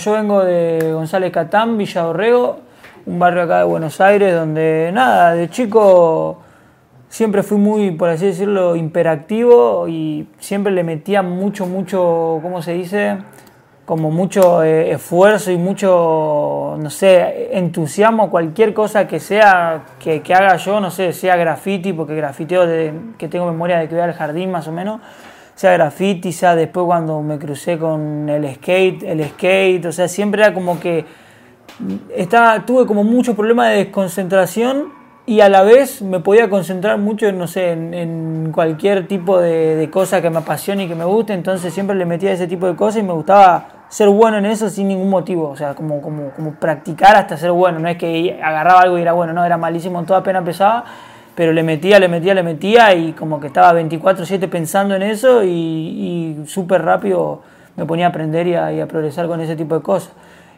Yo vengo de González Catán, Villa un barrio acá de Buenos Aires donde nada, de chico siempre fui muy, por así decirlo, imperactivo y siempre le metía mucho, mucho, ¿cómo se dice? Como mucho eh, esfuerzo y mucho, no sé, entusiasmo, cualquier cosa que sea, que, haga yo, no sé, sea graffiti, porque grafiteo de, que tengo memoria de que voy al jardín más o menos, sea graffiti, sea después cuando me crucé con el skate, el skate, o sea, siempre era como que estaba, tuve como mucho problema de desconcentración y a la vez me podía concentrar mucho, no sé, en, cualquier tipo de, cosa que me apasione y que me guste, entonces siempre le metía ese tipo de cosas y me gustaba ser bueno en eso sin ningún motivo, o sea, como, como, como practicar hasta ser bueno, no es que agarraba algo y era bueno, no, era malísimo toda pena empezaba, pero le metía, le metía, le metía y como que estaba 24/7 pensando en eso y, súper rápido me ponía a aprender y a progresar con ese tipo de cosas.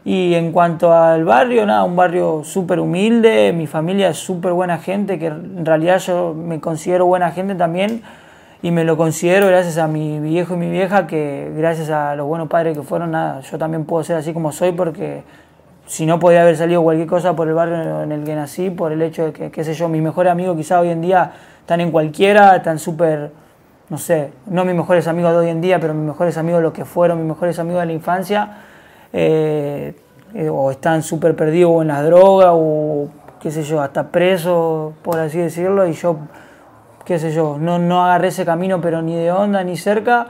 Y en cuanto al barrio, nada, un barrio súper humilde, mi familia es súper buena gente, que en realidad yo me considero buena gente también y me lo considero gracias a mi viejo y mi vieja, que gracias a los buenos padres que fueron, nada, yo también puedo ser así como soy porque si no podía haber salido cualquier cosa por el barrio en el que nací, por el hecho de que, qué sé yo, mis mejores amigos quizá hoy en día están en cualquiera, están súper, no sé, no mis mejores amigos de hoy en día, pero mis mejores amigos lo que fueron, mis mejores amigos de la infancia eh, eh, o están súper perdidos en las drogas o qué sé yo, hasta presos, por así decirlo, y yo, qué sé yo, no, no agarré ese camino, pero ni de onda ni cerca,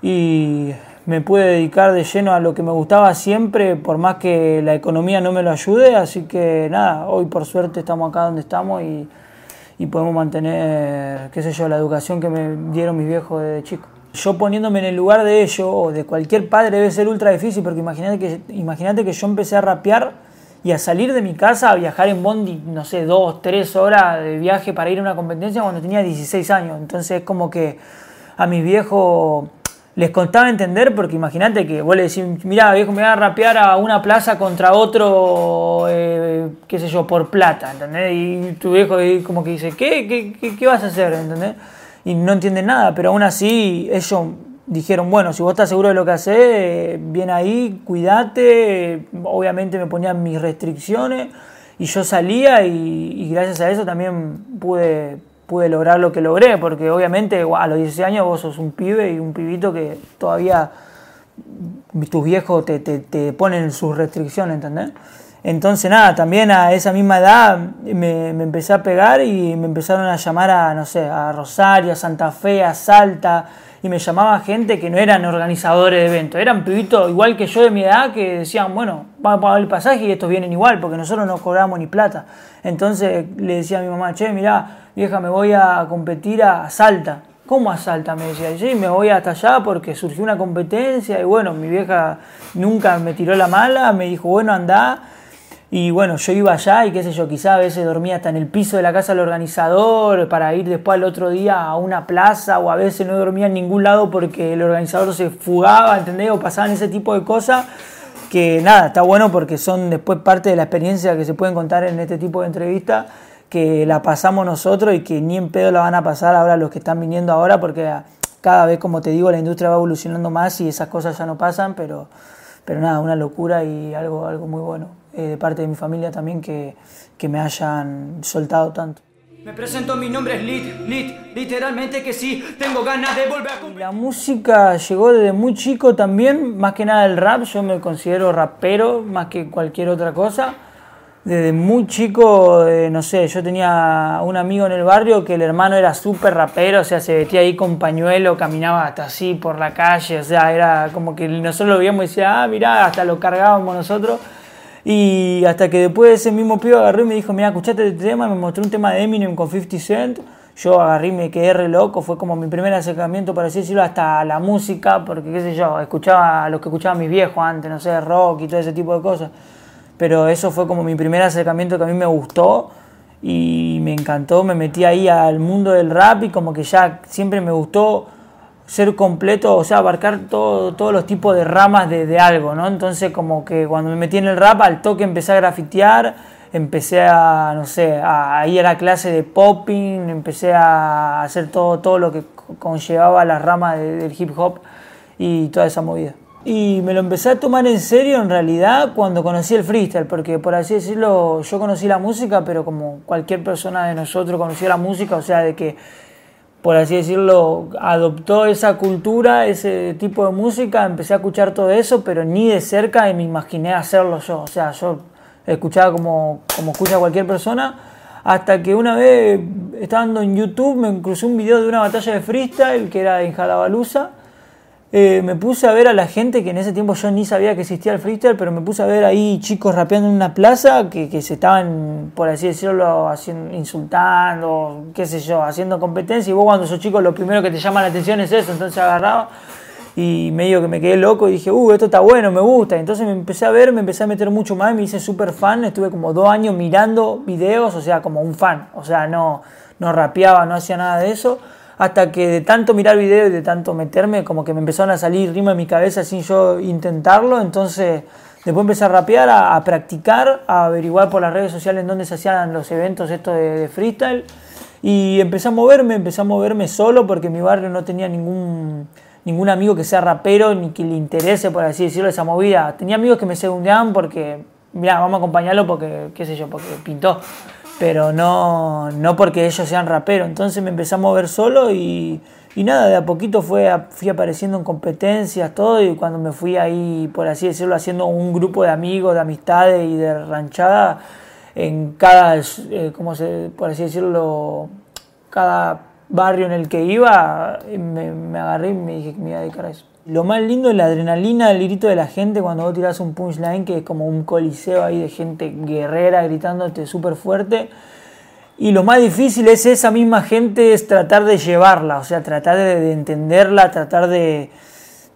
y me pude dedicar de lleno a lo que me gustaba siempre, por más que la economía no me lo ayude, así que nada, hoy por suerte estamos acá donde estamos y, y podemos mantener, qué sé yo, la educación que me dieron mis viejos desde chico yo poniéndome en el lugar de ellos o de cualquier padre debe ser ultra difícil porque imagínate que, imagínate que yo empecé a rapear y a salir de mi casa a viajar en Bondi, no sé, dos, tres horas de viaje para ir a una competencia cuando tenía 16 años. Entonces es como que a mis viejos les contaba entender porque imagínate que vos le decís, mira viejo, me voy a rapear a una plaza contra otro, eh, qué sé yo, por plata, ¿entendés? Y tu viejo como que dice, ¿qué, qué, qué, qué vas a hacer? ¿entendés? y no entienden nada, pero aún así ellos dijeron, bueno, si vos estás seguro de lo que haces, bien ahí, cuídate, obviamente me ponían mis restricciones y yo salía y, gracias a eso también pude, pude lograr lo que logré, porque obviamente a los 16 años vos sos un pibe y un pibito que todavía tus viejos te, te, te ponen sus restricciones, ¿entendés? Entonces nada, también a esa misma edad me, empecé a pegar y me empezaron a llamar a, no sé, a Rosario, a Santa Fe, a Salta, y me llamaba gente que no eran organizadores de eventos, eran pibitos igual que yo de mi edad que decían, bueno, vamos a pagar el pasaje y estos vienen igual, porque nosotros no cobramos ni plata. Entonces le decía a mi mamá, che, mirá, vieja, me voy a competir a Salta. ¿Cómo a Salta? Me decía, sí, me voy hasta allá porque surgió una competencia y bueno, mi vieja nunca me tiró la mala, me dijo, bueno, anda y bueno, yo iba allá y qué sé yo, quizá a veces dormía hasta en el piso de la casa del organizador para ir después al otro día a una plaza o a veces no dormía en ningún lado porque el organizador se fugaba, ¿entendés? O pasaban ese tipo de cosas que nada, está bueno porque son después parte de la experiencia que se pueden contar en este tipo de entrevistas que la pasamos nosotros y que ni en pedo la van a pasar ahora los que están viniendo ahora porque cada vez, como te digo, la industria va evolucionando más y esas cosas ya no pasan, pero, pero nada, una locura y algo, algo muy bueno. Eh, de parte de mi familia también que, que me hayan soltado tanto. Me presento, mi nombre es Lit, Lit, literalmente que sí, tengo ganas de volver a... La música llegó desde muy chico también, más que nada el rap, yo me considero rapero más que cualquier otra cosa. Desde muy chico, eh, no sé, yo tenía un amigo en el barrio que el hermano era súper rapero, o sea, se vestía ahí con pañuelo, caminaba hasta así por la calle, o sea, era como que nosotros lo veíamos y decía, ah, mirá, hasta lo cargábamos nosotros. Y hasta que después ese mismo pibe agarró y me dijo, mira, escuchate este tema, me mostró un tema de Eminem con 50 Cent. Yo agarré y me quedé re loco, fue como mi primer acercamiento, para así decirlo, hasta la música, porque qué sé yo, escuchaba lo que escuchaban mis viejos antes, no sé, rock y todo ese tipo de cosas. Pero eso fue como mi primer acercamiento que a mí me gustó y me encantó, me metí ahí al mundo del rap y como que ya siempre me gustó ser completo, o sea, abarcar todo, todos los tipos de ramas de, algo, ¿no? Entonces como que cuando me metí en el rap, al toque empecé a grafitear, empecé a, no sé, a, ir a la clase de popping, empecé a hacer todo, todo lo que conllevaba las ramas del hip hop y toda esa movida. Y me lo empecé a tomar en serio en realidad cuando conocí el freestyle, porque por así decirlo, yo conocí la música, pero como cualquier persona de nosotros conoció la música, o sea, de que, por así decirlo, adoptó esa cultura, ese tipo de música, empecé a escuchar todo eso, pero ni de cerca me imaginé hacerlo yo, o sea, yo escuchaba como, como escucha cualquier persona, hasta que una vez, estando en YouTube, me crucé un video de una batalla de freestyle que era en Jalabaluza, eh, me puse a ver a la gente que en ese tiempo yo ni sabía que existía el freestyle, pero me puse a ver ahí chicos rapeando en una plaza que, que se estaban, por así decirlo, haciendo, insultando, qué sé yo, haciendo competencia. Y vos cuando sos chico lo primero que te llama la atención es eso, entonces agarraba y medio que me quedé loco y dije, uh, esto está bueno, me gusta. Entonces me empecé a ver, me empecé a meter mucho más, me hice súper fan, estuve como dos años mirando videos, o sea, como un fan, o sea, no, no rapeaba, no hacía nada de eso hasta que de tanto mirar videos y de tanto meterme, como que me empezaron a salir rimas en mi cabeza sin yo intentarlo, entonces después empecé a rapear, a, practicar, a averiguar por las redes sociales en dónde se hacían los eventos estos de, freestyle. Y empecé a moverme, empecé a moverme solo porque mi barrio no tenía ningún ningún amigo que sea rapero ni que le interese, por así decirlo, esa movida. Tenía amigos que me segundeaban porque, mira, vamos a acompañarlo porque, qué sé yo, porque pintó pero no, no porque ellos sean raperos. Entonces me empecé a mover solo y, y nada, de a poquito fue, fui apareciendo en competencias, todo, y cuando me fui ahí, por así decirlo, haciendo un grupo de amigos, de amistades y de ranchada, en cada, eh, ¿cómo se, por así decirlo, cada barrio en el que iba, me, me agarré y me dije que me iba a dedicar a eso. Lo más lindo es la adrenalina, el grito de la gente cuando vos tirás un punchline, que es como un coliseo ahí de gente guerrera gritándote súper fuerte. Y lo más difícil es esa misma gente, es tratar de llevarla, o sea, tratar de, entenderla, tratar de,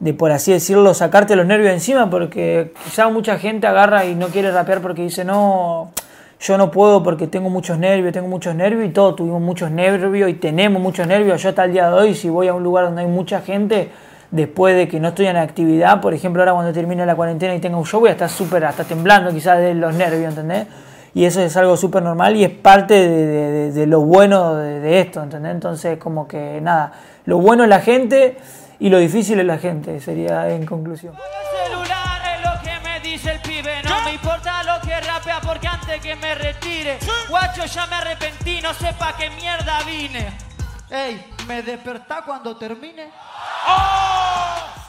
de, por así decirlo, sacarte los nervios encima, porque quizá mucha gente agarra y no quiere rapear porque dice, no, yo no puedo porque tengo muchos nervios, tengo muchos nervios y todos tuvimos muchos nervios y tenemos muchos nervios. Yo hasta el día de hoy, si voy a un lugar donde hay mucha gente, después de que no estoy en actividad, por ejemplo, ahora cuando termine la cuarentena y tenga un show, voy a estar súper, hasta temblando quizás de los nervios, ¿entendés? Y eso es algo súper normal y es parte de, lo bueno de, esto, ¿entendés? Entonces, como que nada, lo bueno es la gente y lo difícil es la gente, sería en conclusión. celular es lo que me dice el pibe, no me importa lo que rapea porque antes que me retire, guacho ya me arrepentí, no sé pa' qué mierda vine. Ey, ¿me despertá cuando termine?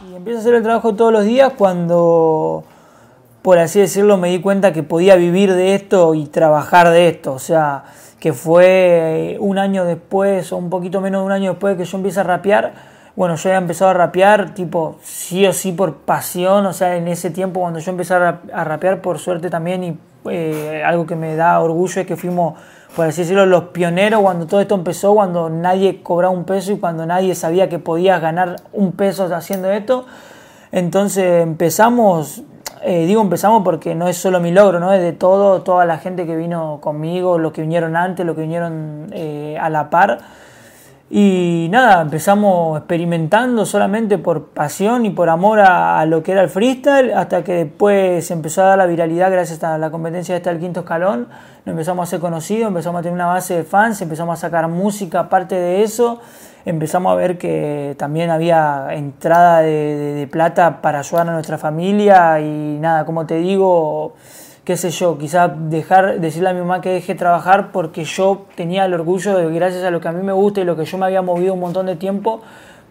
Y empiezo a hacer el trabajo todos los días cuando, por así decirlo, me di cuenta que podía vivir de esto y trabajar de esto. O sea, que fue un año después o un poquito menos de un año después de que yo empiece a rapear. Bueno, yo había empezado a rapear tipo sí o sí por pasión, o sea, en ese tiempo cuando yo empecé a rapear, por suerte también, y eh, algo que me da orgullo es que fuimos por así decirlo, los pioneros cuando todo esto empezó, cuando nadie cobraba un peso y cuando nadie sabía que podías ganar un peso haciendo esto. Entonces empezamos, eh, digo empezamos porque no es solo mi logro, ¿no? es de todo, toda la gente que vino conmigo, los que vinieron antes, los que vinieron eh, a la par y nada, empezamos experimentando solamente por pasión y por amor a, lo que era el freestyle, hasta que después se empezó a dar la viralidad gracias a la competencia esta del quinto escalón. Nos empezamos a ser conocidos, empezamos a tener una base de fans, empezamos a sacar música aparte de eso, empezamos a ver que también había entrada de plata para ayudar a nuestra familia y nada, como te digo, qué sé yo, quizás dejar, decirle a mi mamá que deje trabajar porque yo tenía el orgullo de, gracias a lo que a mí me gusta y lo que yo me había movido un montón de tiempo,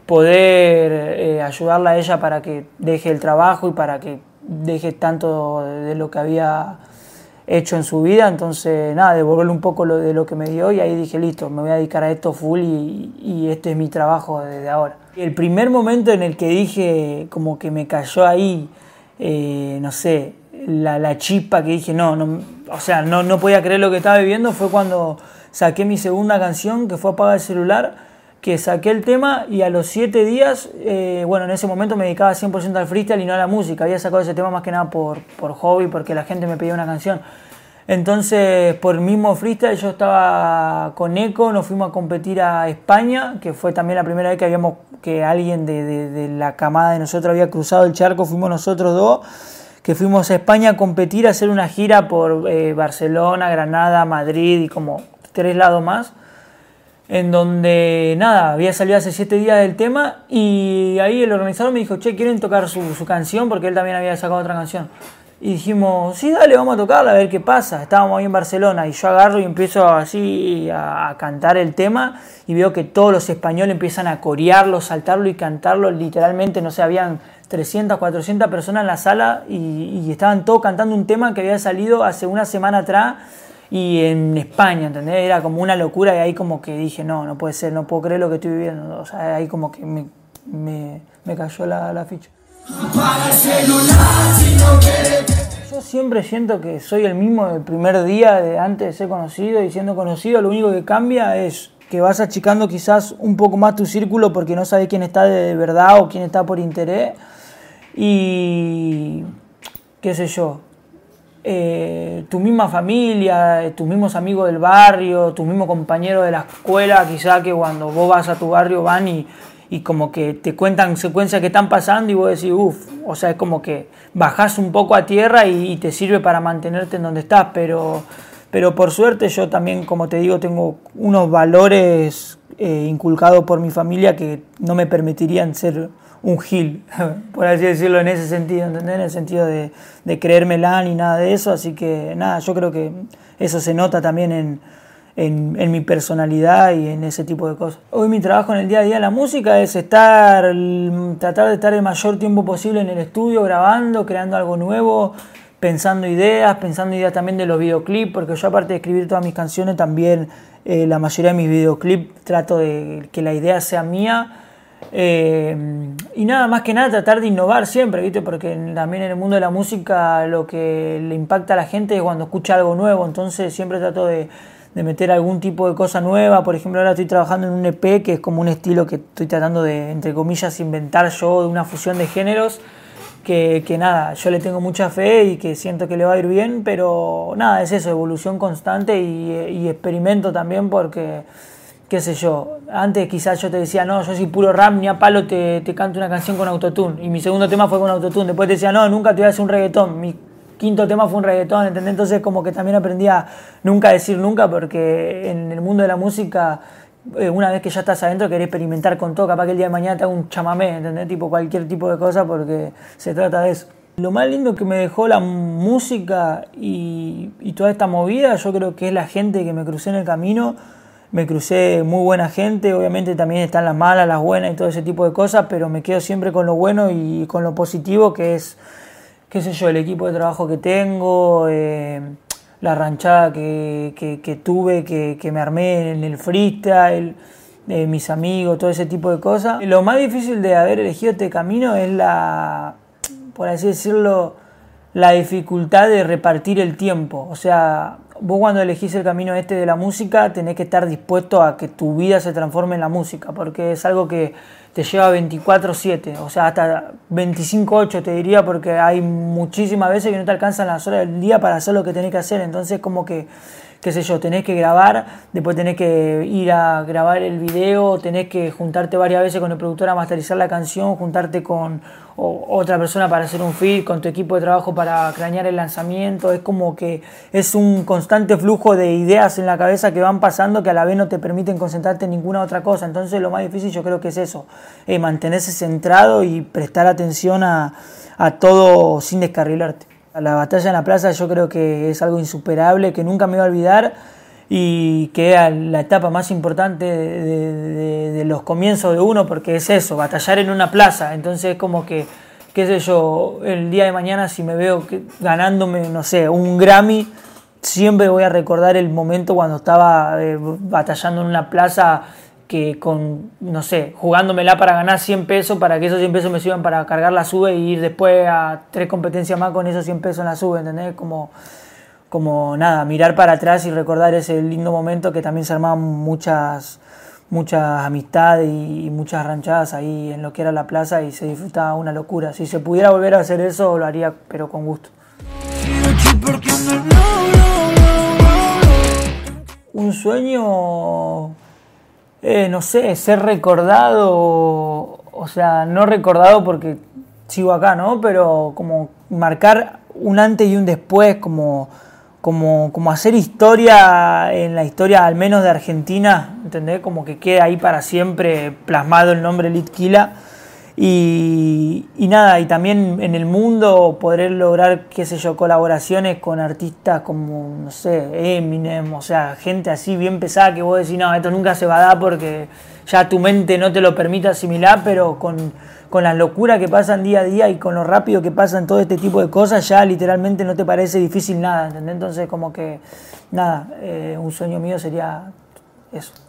poder eh, ayudarla a ella para que deje el trabajo y para que deje tanto de, lo que había hecho en su vida. Entonces, nada, devolverle un poco lo, de lo que me dio y ahí dije, listo, me voy a dedicar a esto full y, este es mi trabajo desde ahora. El primer momento en el que dije, como que me cayó ahí, eh, no sé, la, la, chispa que dije, no, no o sea, no, no podía creer lo que estaba viviendo fue cuando saqué mi segunda canción, que fue Apaga el celular, que saqué el tema y a los siete días, eh, bueno, en ese momento me dedicaba 100% al freestyle y no a la música. Había sacado ese tema más que nada por, por hobby, porque la gente me pedía una canción. Entonces, por mismo freestyle, yo estaba con Eco, nos fuimos a competir a España, que fue también la primera vez que habíamos que alguien de, de, de la camada de nosotros había cruzado el charco, fuimos nosotros dos que fuimos a España a competir, a hacer una gira por eh, Barcelona, Granada, Madrid y como tres lados más. en donde nada, había salido hace siete días del tema y ahí el organizador me dijo, che, ¿quieren tocar su, su canción? Porque él también había sacado otra canción. Y dijimos, sí, dale, vamos a tocarla, a ver qué pasa. Estábamos ahí en Barcelona y yo agarro y empiezo así a, cantar el tema y veo que todos los españoles empiezan a corearlo, saltarlo y cantarlo. Literalmente, no sé, habían 300, 400 personas en la sala y, y estaban todos cantando un tema que había salido hace una semana atrás y en España, ¿entendés? Era como una locura y ahí como que dije, no, no puede ser, no puedo creer lo que estoy viviendo. O sea, ahí como que me, me, me cayó la, la ficha. Yo siempre siento que soy el mismo del primer día de antes de ser conocido y siendo conocido, lo único que cambia es que vas achicando quizás un poco más tu círculo porque no sabes quién está de verdad o quién está por interés. Y qué sé yo, eh, tu misma familia, tus mismos amigos del barrio, tus mismos compañeros de la escuela, quizá que cuando vos vas a tu barrio van y, y como que te cuentan secuencias que están pasando y vos decís, uff, o sea, es como que bajás un poco a tierra y, te sirve para mantenerte en donde estás, pero, pero por suerte yo también, como te digo, tengo unos valores eh, inculcados por mi familia que no me permitirían ser un gil, por así decirlo en ese sentido, ¿entendés? En el sentido de, de creérmela ni nada de eso, así que nada, yo creo que eso se nota también en, en, en, mi personalidad y en ese tipo de cosas. Hoy mi trabajo en el día a día de la música es estar, tratar de estar el mayor tiempo posible en el estudio, grabando, creando algo nuevo, pensando ideas, pensando ideas también de los videoclips, porque yo aparte de escribir todas mis canciones, también eh, la mayoría de mis videoclips trato de que la idea sea mía eh, y nada, más que nada tratar de innovar siempre, ¿viste? Porque también en el mundo de la música lo que le impacta a la gente es cuando escucha algo nuevo, entonces siempre trato de, de meter algún tipo de cosa nueva. Por ejemplo, ahora estoy trabajando en un EP que es como un estilo que estoy tratando de, entre comillas, inventar yo de una fusión de géneros. Que, que, nada, yo le tengo mucha fe y que siento que le va a ir bien, pero nada, es eso, evolución constante y, experimento también porque qué sé yo, antes quizás yo te decía, no, yo soy puro rap, ni a palo te, te canto una canción con autotune. Y mi segundo tema fue con autotune. Después te decía, no, nunca te voy a hacer un reggaetón. Quinto tema fue un reggaetón, ¿entendés? Entonces como que también aprendí a nunca decir nunca, porque en el mundo de la música, eh, una vez que ya estás adentro, querés experimentar con todo. Capaz que el día de mañana te hago un chamamé, ¿entendés? Tipo cualquier tipo de cosa, porque se trata de eso. Lo más lindo que me dejó la música y, y toda esta movida, yo creo que es la gente que me crucé en el camino me crucé muy buena gente, obviamente también están las malas, las buenas y todo ese tipo de cosas, pero me quedo siempre con lo bueno y con lo positivo que es, qué sé yo, el equipo de trabajo que tengo, eh, la ranchada que, que, tuve, que, que, me armé en el freestyle, eh, mis amigos, todo ese tipo de cosas. Lo más difícil de haber elegido este camino es la, por así decirlo, la dificultad de repartir el tiempo. O sea, vos cuando elegís el camino este de la música tenés que estar dispuesto a que tu vida se transforme en la música, porque es algo que te lleva 24/7, o sea, hasta 25/8 te diría, porque hay muchísimas veces que no te alcanzan las horas del día para hacer lo que tenés que hacer, entonces como que qué sé yo, tenés que grabar, después tenés que ir a grabar el video, tenés que juntarte varias veces con el productor a masterizar la canción, juntarte con otra persona para hacer un feed, con tu equipo de trabajo para cranear el lanzamiento, es como que es un constante flujo de ideas en la cabeza que van pasando que a la vez no te permiten concentrarte en ninguna otra cosa, entonces lo más difícil yo creo que es eso, eh, mantenerse centrado y prestar atención a, a todo sin descarrilarte. La batalla en la plaza yo creo que es algo insuperable, que nunca me voy a olvidar y que era la etapa más importante de, los comienzos de uno, porque es eso, batallar en una plaza. Entonces como que, qué sé yo, el día de mañana si me veo que, ganándome, no sé, un Grammy, siempre voy a recordar el momento cuando estaba eh, batallando en una plaza que con, no sé, jugándomela para ganar 100 pesos, para que esos 100 pesos me sirvan para cargar la sube y ir después a tres competencias más con esos 100 pesos en la sube, ¿entendés? Como, como nada, mirar para atrás y recordar ese lindo momento que también se armaban muchas, muchas amistades y muchas ranchadas ahí en lo que era la plaza y se disfrutaba una locura. Si se pudiera volver a hacer eso, lo haría, pero con gusto. Un sueño eh, no sé, ser recordado, o sea, no recordado porque sigo acá, ¿no? Pero como marcar un antes y un después, como, como, como hacer historia en la historia al menos de Argentina, ¿entendés? Como que quede ahí para siempre plasmado el nombre Litquila. Y, y nada, y también en el mundo poder lograr, qué sé yo, colaboraciones con artistas como, no sé, Eminem, o sea, gente así bien pesada que vos decís, no, esto nunca se va a dar porque ya tu mente no te lo permite asimilar, pero con, con las locuras que pasan día a día y con lo rápido que pasan todo este tipo de cosas, ya literalmente no te parece difícil nada, ¿entendés? Entonces como que, nada, eh, un sueño mío sería eso.